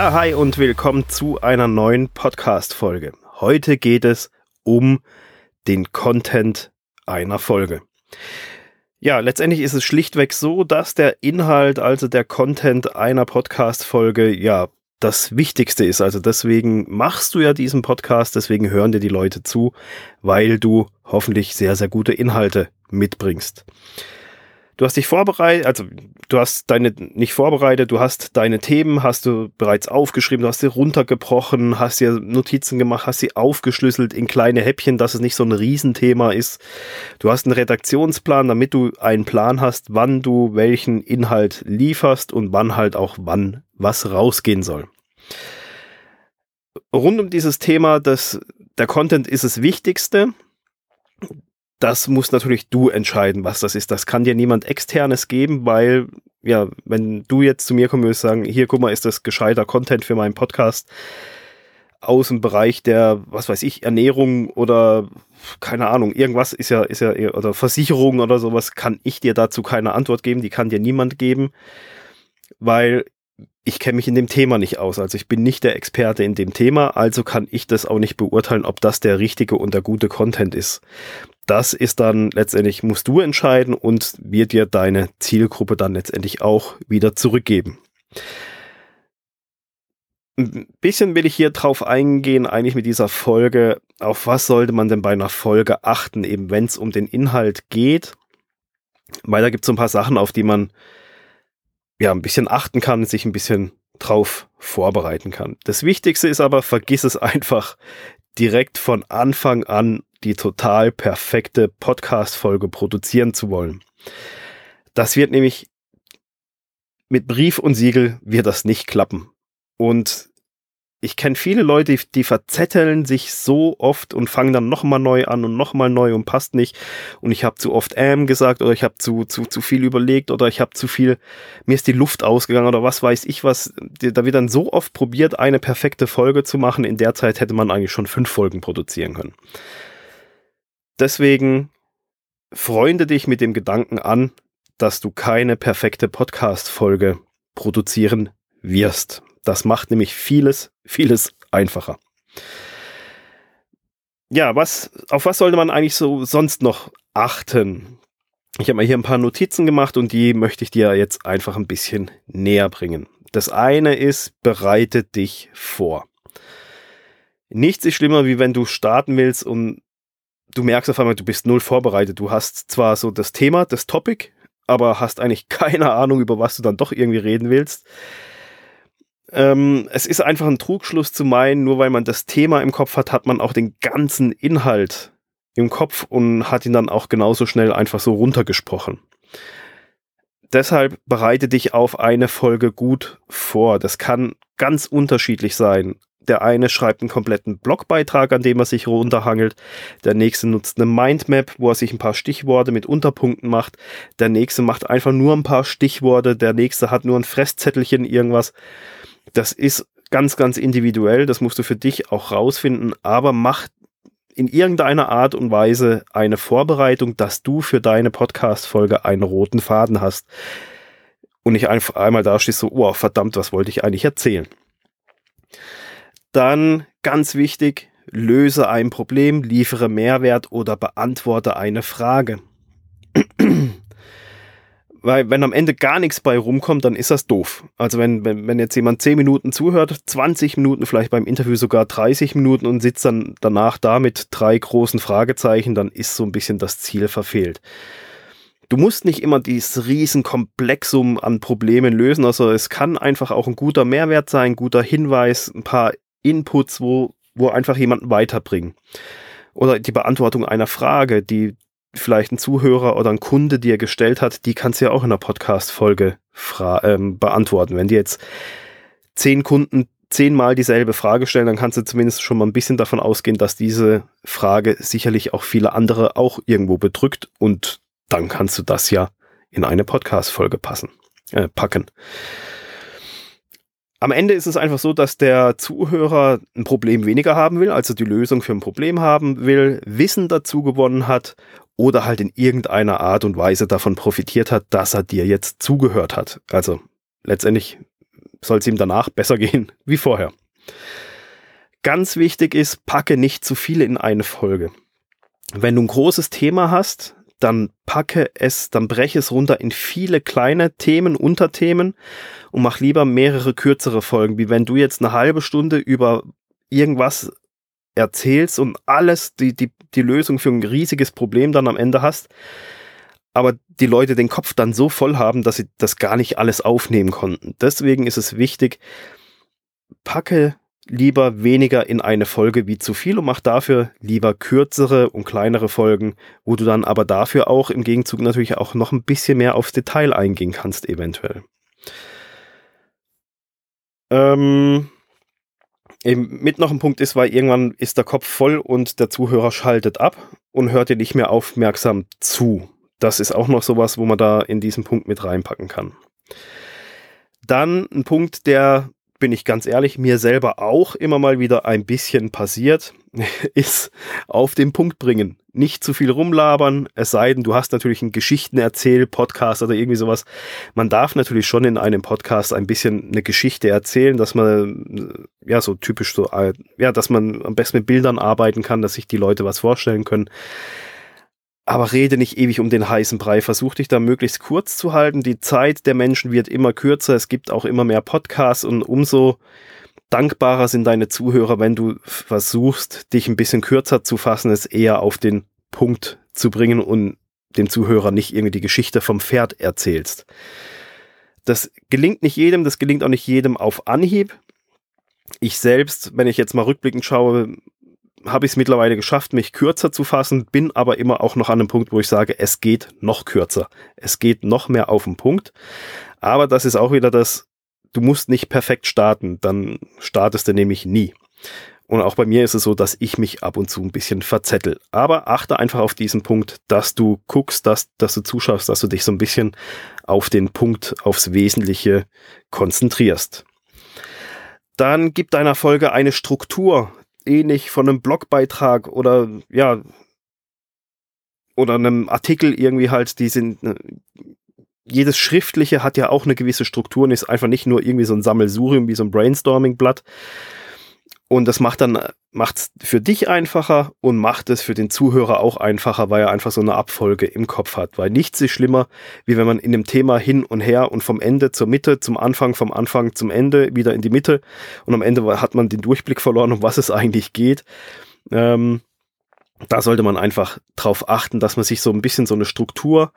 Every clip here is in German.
Ja, hi und willkommen zu einer neuen Podcast-Folge. Heute geht es um den Content einer Folge. Ja, letztendlich ist es schlichtweg so, dass der Inhalt, also der Content einer Podcast-Folge, ja, das Wichtigste ist. Also deswegen machst du ja diesen Podcast, deswegen hören dir die Leute zu, weil du hoffentlich sehr, sehr gute Inhalte mitbringst. Du hast dich vorbereitet, also du hast deine nicht vorbereitet, du hast deine Themen, hast du bereits aufgeschrieben, du hast sie runtergebrochen, hast dir Notizen gemacht, hast sie aufgeschlüsselt in kleine Häppchen, dass es nicht so ein Riesenthema ist. Du hast einen Redaktionsplan, damit du einen Plan hast, wann du welchen Inhalt lieferst und wann halt auch wann was rausgehen soll. Rund um dieses Thema, das, der Content ist das Wichtigste das muss natürlich du entscheiden, was das ist. Das kann dir niemand externes geben, weil, ja, wenn du jetzt zu mir kommen würdest, sagen, hier, guck mal, ist das gescheiter Content für meinen Podcast aus dem Bereich der, was weiß ich, Ernährung oder keine Ahnung, irgendwas ist ja, ist ja, oder Versicherung oder sowas, kann ich dir dazu keine Antwort geben, die kann dir niemand geben, weil ich kenne mich in dem Thema nicht aus. Also ich bin nicht der Experte in dem Thema, also kann ich das auch nicht beurteilen, ob das der richtige und der gute Content ist das ist dann letztendlich, musst du entscheiden und wird dir deine Zielgruppe dann letztendlich auch wieder zurückgeben. Ein bisschen will ich hier drauf eingehen, eigentlich mit dieser Folge, auf was sollte man denn bei einer Folge achten, eben wenn es um den Inhalt geht. Weil da gibt es so ein paar Sachen, auf die man ja ein bisschen achten kann, sich ein bisschen drauf vorbereiten kann. Das Wichtigste ist aber, vergiss es einfach direkt von Anfang an die total perfekte Podcast-Folge produzieren zu wollen. Das wird nämlich mit Brief und Siegel wird das nicht klappen. Und ich kenne viele Leute, die, verzetteln sich so oft und fangen dann nochmal neu an und nochmal neu und passt nicht. Und ich habe zu oft ähm gesagt oder ich habe zu, zu, zu viel überlegt oder ich habe zu viel, mir ist die Luft ausgegangen oder was weiß ich was. Da wird dann so oft probiert, eine perfekte Folge zu machen. In der Zeit hätte man eigentlich schon fünf Folgen produzieren können. Deswegen freunde dich mit dem Gedanken an, dass du keine perfekte Podcast-Folge produzieren wirst. Das macht nämlich vieles, vieles einfacher. Ja, was, auf was sollte man eigentlich so sonst noch achten? Ich habe mal hier ein paar Notizen gemacht und die möchte ich dir jetzt einfach ein bisschen näher bringen. Das eine ist, bereite dich vor. Nichts ist schlimmer, wie wenn du starten willst und du merkst auf einmal, du bist null vorbereitet. Du hast zwar so das Thema, das Topic, aber hast eigentlich keine Ahnung, über was du dann doch irgendwie reden willst. Ähm, es ist einfach ein Trugschluss zu meinen, nur weil man das Thema im Kopf hat, hat man auch den ganzen Inhalt im Kopf und hat ihn dann auch genauso schnell einfach so runtergesprochen. Deshalb bereite dich auf eine Folge gut vor. Das kann ganz unterschiedlich sein. Der eine schreibt einen kompletten Blogbeitrag, an dem er sich runterhangelt. Der nächste nutzt eine Mindmap, wo er sich ein paar Stichworte mit Unterpunkten macht. Der nächste macht einfach nur ein paar Stichworte. Der nächste hat nur ein Fresszettelchen, irgendwas. Das ist ganz, ganz individuell. Das musst du für dich auch rausfinden. Aber mach in irgendeiner Art und Weise eine Vorbereitung, dass du für deine Podcast-Folge einen roten Faden hast. Und nicht einfach einmal da stehst so, oh, verdammt, was wollte ich eigentlich erzählen? Dann ganz wichtig, löse ein Problem, liefere Mehrwert oder beantworte eine Frage. Weil wenn am Ende gar nichts bei rumkommt, dann ist das doof. Also wenn, wenn, wenn jetzt jemand 10 Minuten zuhört, 20 Minuten, vielleicht beim Interview sogar 30 Minuten und sitzt dann danach da mit drei großen Fragezeichen, dann ist so ein bisschen das Ziel verfehlt. Du musst nicht immer dieses riesen Komplexum an Problemen lösen, also es kann einfach auch ein guter Mehrwert sein, ein guter Hinweis, ein paar Inputs, wo, wo einfach jemanden weiterbringen. Oder die Beantwortung einer Frage, die vielleicht ein Zuhörer oder ein Kunde dir gestellt hat, die kannst du ja auch in einer Podcast-Folge ähm, beantworten. Wenn dir jetzt zehn Kunden zehnmal dieselbe Frage stellen, dann kannst du zumindest schon mal ein bisschen davon ausgehen, dass diese Frage sicherlich auch viele andere auch irgendwo bedrückt und dann kannst du das ja in eine Podcast-Folge passen, äh, packen. Am Ende ist es einfach so, dass der Zuhörer ein Problem weniger haben will, also die Lösung für ein Problem haben will, Wissen dazu gewonnen hat oder halt in irgendeiner Art und Weise davon profitiert hat, dass er dir jetzt zugehört hat. Also letztendlich soll es ihm danach besser gehen wie vorher. Ganz wichtig ist, packe nicht zu viele in eine Folge. Wenn du ein großes Thema hast, dann packe es, dann breche es runter in viele kleine Themen, Unterthemen und mach lieber mehrere kürzere Folgen, wie wenn du jetzt eine halbe Stunde über irgendwas erzählst und alles die, die, die Lösung für ein riesiges Problem dann am Ende hast, aber die Leute den Kopf dann so voll haben, dass sie das gar nicht alles aufnehmen konnten. Deswegen ist es wichtig, packe lieber weniger in eine Folge wie zu viel und mach dafür lieber kürzere und kleinere Folgen, wo du dann aber dafür auch im Gegenzug natürlich auch noch ein bisschen mehr aufs Detail eingehen kannst, eventuell. Ähm, mit noch ein Punkt ist, weil irgendwann ist der Kopf voll und der Zuhörer schaltet ab und hört dir nicht mehr aufmerksam zu. Das ist auch noch sowas, wo man da in diesen Punkt mit reinpacken kann. Dann ein Punkt, der bin ich ganz ehrlich, mir selber auch immer mal wieder ein bisschen passiert, ist auf den Punkt bringen. Nicht zu viel rumlabern, es sei denn, du hast natürlich einen Geschichten-Erzähl-Podcast oder irgendwie sowas. Man darf natürlich schon in einem Podcast ein bisschen eine Geschichte erzählen, dass man, ja, so typisch so, ja, dass man am besten mit Bildern arbeiten kann, dass sich die Leute was vorstellen können aber rede nicht ewig um den heißen Brei. Versuch dich da möglichst kurz zu halten. Die Zeit der Menschen wird immer kürzer. Es gibt auch immer mehr Podcasts und umso dankbarer sind deine Zuhörer, wenn du versuchst, dich ein bisschen kürzer zu fassen, es eher auf den Punkt zu bringen und dem Zuhörer nicht irgendwie die Geschichte vom Pferd erzählst. Das gelingt nicht jedem, das gelingt auch nicht jedem auf Anhieb. Ich selbst, wenn ich jetzt mal rückblickend schaue, habe ich es mittlerweile geschafft, mich kürzer zu fassen, bin aber immer auch noch an einem Punkt, wo ich sage, es geht noch kürzer. Es geht noch mehr auf den Punkt. Aber das ist auch wieder das, du musst nicht perfekt starten, dann startest du nämlich nie. Und auch bei mir ist es so, dass ich mich ab und zu ein bisschen verzettel. Aber achte einfach auf diesen Punkt, dass du guckst, dass, dass du zuschaust, dass du dich so ein bisschen auf den Punkt, aufs Wesentliche konzentrierst. Dann gib deiner Folge eine Struktur ähnlich von einem Blogbeitrag oder ja oder einem Artikel irgendwie halt, die sind äh, jedes Schriftliche hat ja auch eine gewisse Struktur und ist einfach nicht nur irgendwie so ein Sammelsurium wie so ein Brainstorming-Blatt, und das macht dann, macht's für dich einfacher und macht es für den Zuhörer auch einfacher, weil er einfach so eine Abfolge im Kopf hat. Weil nichts ist schlimmer, wie wenn man in dem Thema hin und her und vom Ende zur Mitte, zum Anfang, vom Anfang zum Ende, wieder in die Mitte und am Ende hat man den Durchblick verloren, um was es eigentlich geht. Ähm, da sollte man einfach drauf achten, dass man sich so ein bisschen so eine Struktur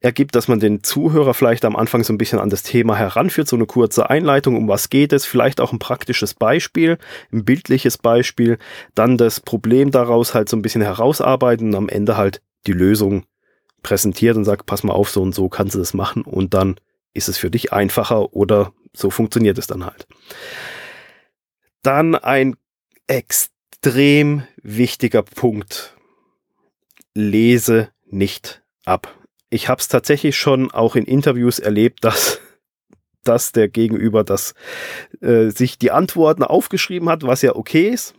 ergibt, dass man den Zuhörer vielleicht am Anfang so ein bisschen an das Thema heranführt, so eine kurze Einleitung, um was geht es, vielleicht auch ein praktisches Beispiel, ein bildliches Beispiel, dann das Problem daraus halt so ein bisschen herausarbeiten und am Ende halt die Lösung präsentiert und sagt, pass mal auf, so und so kannst du das machen und dann ist es für dich einfacher oder so funktioniert es dann halt. Dann ein extrem wichtiger Punkt. Lese nicht ab ich habe es tatsächlich schon auch in Interviews erlebt, dass dass der Gegenüber das äh, sich die Antworten aufgeschrieben hat, was ja okay ist,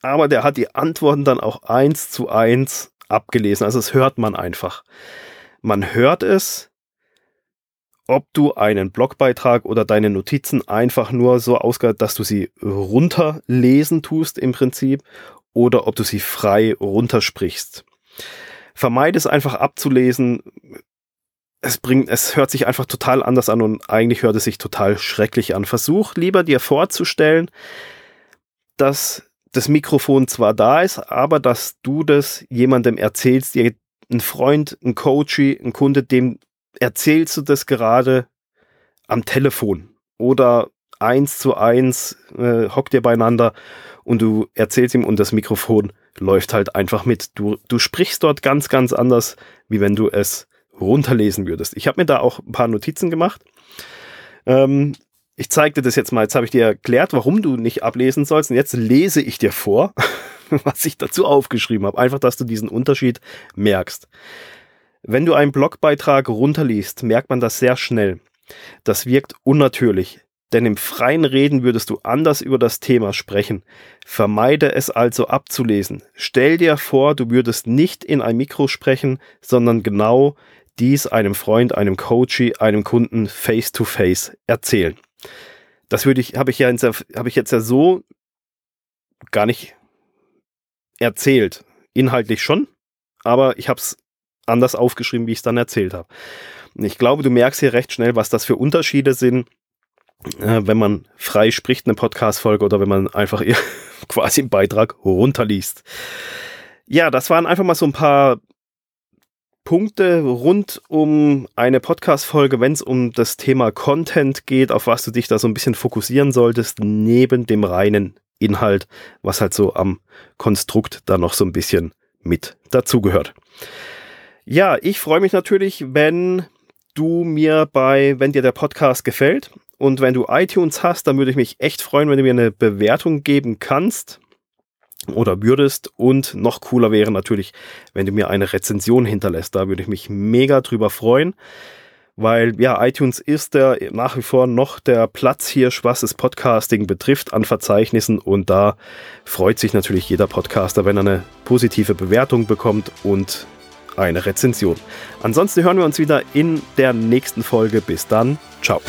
aber der hat die Antworten dann auch eins zu eins abgelesen. Also das hört man einfach. Man hört es, ob du einen Blogbeitrag oder deine Notizen einfach nur so ausgehört, dass du sie runterlesen tust im Prinzip oder ob du sie frei runtersprichst vermeide es einfach abzulesen. Es bringt, es hört sich einfach total anders an und eigentlich hört es sich total schrecklich an. Versuch lieber dir vorzustellen, dass das Mikrofon zwar da ist, aber dass du das jemandem erzählst, dir ein Freund, ein Coach, ein Kunde, dem erzählst du das gerade am Telefon oder eins zu eins äh, hockt ihr beieinander und du erzählst ihm und das Mikrofon läuft halt einfach mit. Du, du sprichst dort ganz, ganz anders, wie wenn du es runterlesen würdest. Ich habe mir da auch ein paar Notizen gemacht. Ähm, ich zeige dir das jetzt mal. Jetzt habe ich dir erklärt, warum du nicht ablesen sollst. Und jetzt lese ich dir vor, was ich dazu aufgeschrieben habe. Einfach, dass du diesen Unterschied merkst. Wenn du einen Blogbeitrag runterliest, merkt man das sehr schnell. Das wirkt unnatürlich. Denn im freien Reden würdest du anders über das Thema sprechen. Vermeide es also abzulesen. Stell dir vor, du würdest nicht in ein Mikro sprechen, sondern genau dies einem Freund, einem Coachy, einem Kunden face to face erzählen. das würde ich, habe ich ja habe ich jetzt ja so gar nicht erzählt. Inhaltlich schon, aber ich habe es anders aufgeschrieben, wie ich es dann erzählt habe. Ich glaube, du merkst hier recht schnell, was das für Unterschiede sind, äh, wenn man frei spricht, eine Podcast-Folge oder wenn man einfach quasi einen Beitrag runterliest. Ja, das waren einfach mal so ein paar Punkte rund um eine Podcast-Folge, wenn es um das Thema Content geht, auf was du dich da so ein bisschen fokussieren solltest, neben dem reinen Inhalt, was halt so am Konstrukt da noch so ein bisschen mit dazugehört. Ja, ich freue mich natürlich, wenn du mir bei, wenn dir der Podcast gefällt und wenn du iTunes hast, dann würde ich mich echt freuen, wenn du mir eine Bewertung geben kannst oder würdest. Und noch cooler wäre natürlich, wenn du mir eine Rezension hinterlässt. Da würde ich mich mega drüber freuen. Weil ja, iTunes ist der nach wie vor noch der Platzhirsch, was das Podcasting betrifft, an Verzeichnissen. Und da freut sich natürlich jeder Podcaster, wenn er eine positive Bewertung bekommt und eine Rezension. Ansonsten hören wir uns wieder in der nächsten Folge. Bis dann. Ciao.